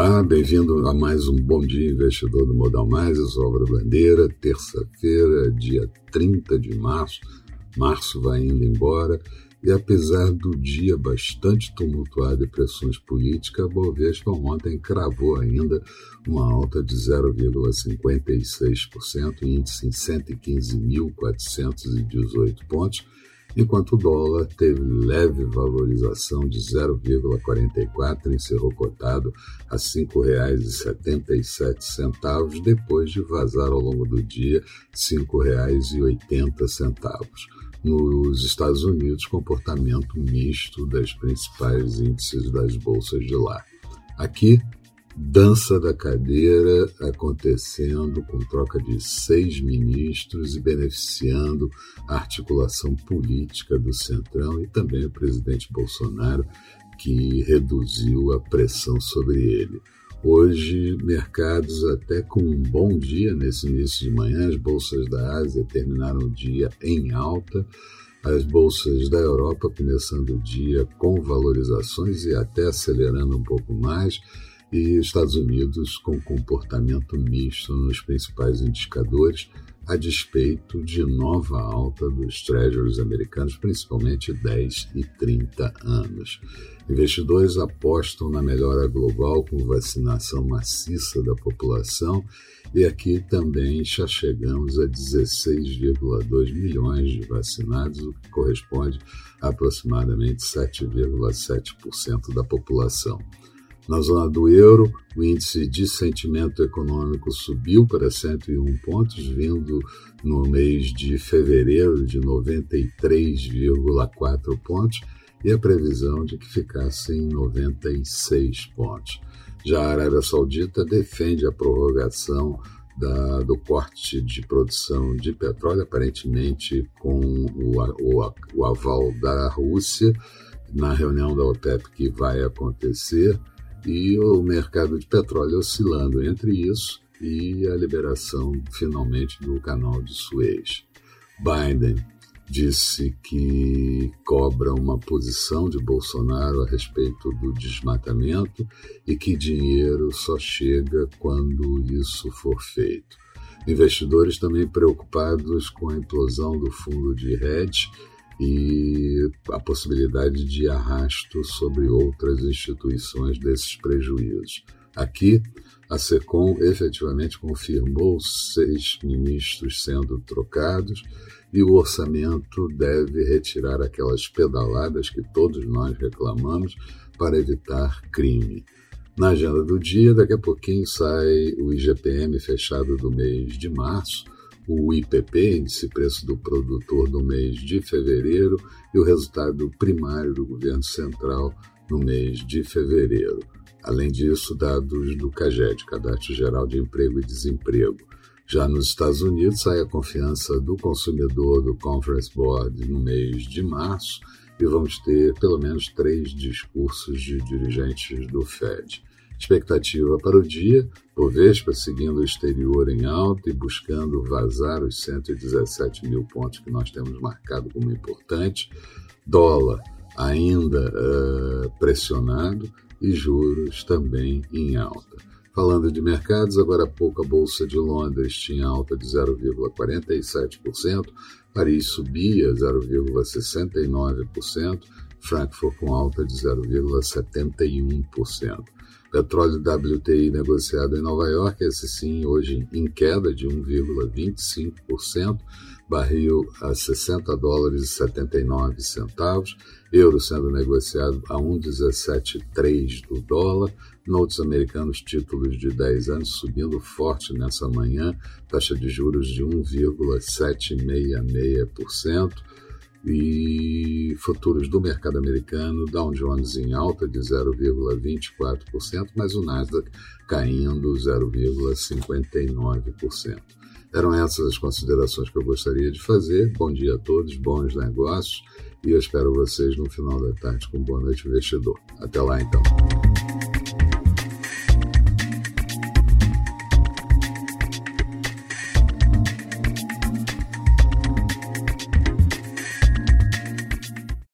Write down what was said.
Olá, bem-vindo a mais um Bom Dia Investidor do Modal Mais. Eu sou Álvaro Bandeira, terça-feira, dia 30 de março. Março vai indo embora e apesar do dia bastante tumultuado de pressões políticas, a Bovespa ontem cravou ainda uma alta de 0,56%, índice em 115.418 pontos, enquanto o dólar teve leve valorização de 0,44 e encerrou cotado a R$ 5,77, depois de vazar ao longo do dia R$ 5,80. Nos Estados Unidos, comportamento misto das principais índices das bolsas de lá. Aqui, dança da cadeira acontecendo com troca de seis ministros e beneficiando a articulação política do Centrão e também o presidente Bolsonaro, que reduziu a pressão sobre ele. Hoje, mercados até com um bom dia nesse início de manhã, as bolsas da Ásia terminaram o dia em alta, as bolsas da Europa começando o dia com valorizações e até acelerando um pouco mais e Estados Unidos com comportamento misto nos principais indicadores, a despeito de nova alta dos treasuries americanos, principalmente 10 e 30 anos. Investidores apostam na melhora global com vacinação maciça da população e aqui também já chegamos a 16,2 milhões de vacinados, o que corresponde a aproximadamente 7,7% da população. Na zona do euro, o índice de sentimento econômico subiu para 101 pontos, vindo no mês de fevereiro de 93,4 pontos, e a previsão de que ficasse em 96 pontos. Já a Arábia Saudita defende a prorrogação da, do corte de produção de petróleo, aparentemente com o, o, o aval da Rússia, na reunião da OPEP que vai acontecer e o mercado de petróleo oscilando entre isso e a liberação finalmente do canal de Suez. Biden disse que cobra uma posição de Bolsonaro a respeito do desmatamento e que dinheiro só chega quando isso for feito. Investidores também preocupados com a implosão do fundo de hedge e a possibilidade de arrasto sobre outras instituições desses prejuízos. Aqui, a SECOM efetivamente confirmou seis ministros sendo trocados e o orçamento deve retirar aquelas pedaladas que todos nós reclamamos para evitar crime. Na agenda do dia, daqui a pouquinho sai o IGPM fechado do mês de março o IPP, Índice Preço do Produtor, no mês de fevereiro e o resultado primário do governo central no mês de fevereiro. Além disso, dados do CAGED, Cadastro Geral de Emprego e Desemprego. Já nos Estados Unidos, sai a confiança do consumidor do Conference Board no mês de março e vamos ter pelo menos três discursos de dirigentes do Fed. Expectativa para o dia: Bovespa seguindo o exterior em alta e buscando vazar os 117 mil pontos que nós temos marcado como importante. Dólar ainda uh, pressionado e juros também em alta. Falando de mercados, agora há pouco a Bolsa de Londres tinha alta de 0,47%, Paris subia 0,69%, Frankfurt com alta de 0,71%. Petróleo WTI negociado em Nova York, esse sim, hoje em queda de 1,25%, barril a 60 dólares e 79 centavos, euro sendo negociado a 1,173 do dólar, notes americanos títulos de 10 anos subindo forte nessa manhã, taxa de juros de 1,766%, e futuros do mercado americano, Dow Jones em alta de 0,24%, mas o Nasdaq caindo 0,59%. Eram essas as considerações que eu gostaria de fazer. Bom dia a todos, bons negócios e eu espero vocês no final da tarde com Boa Noite Investidor. Até lá então.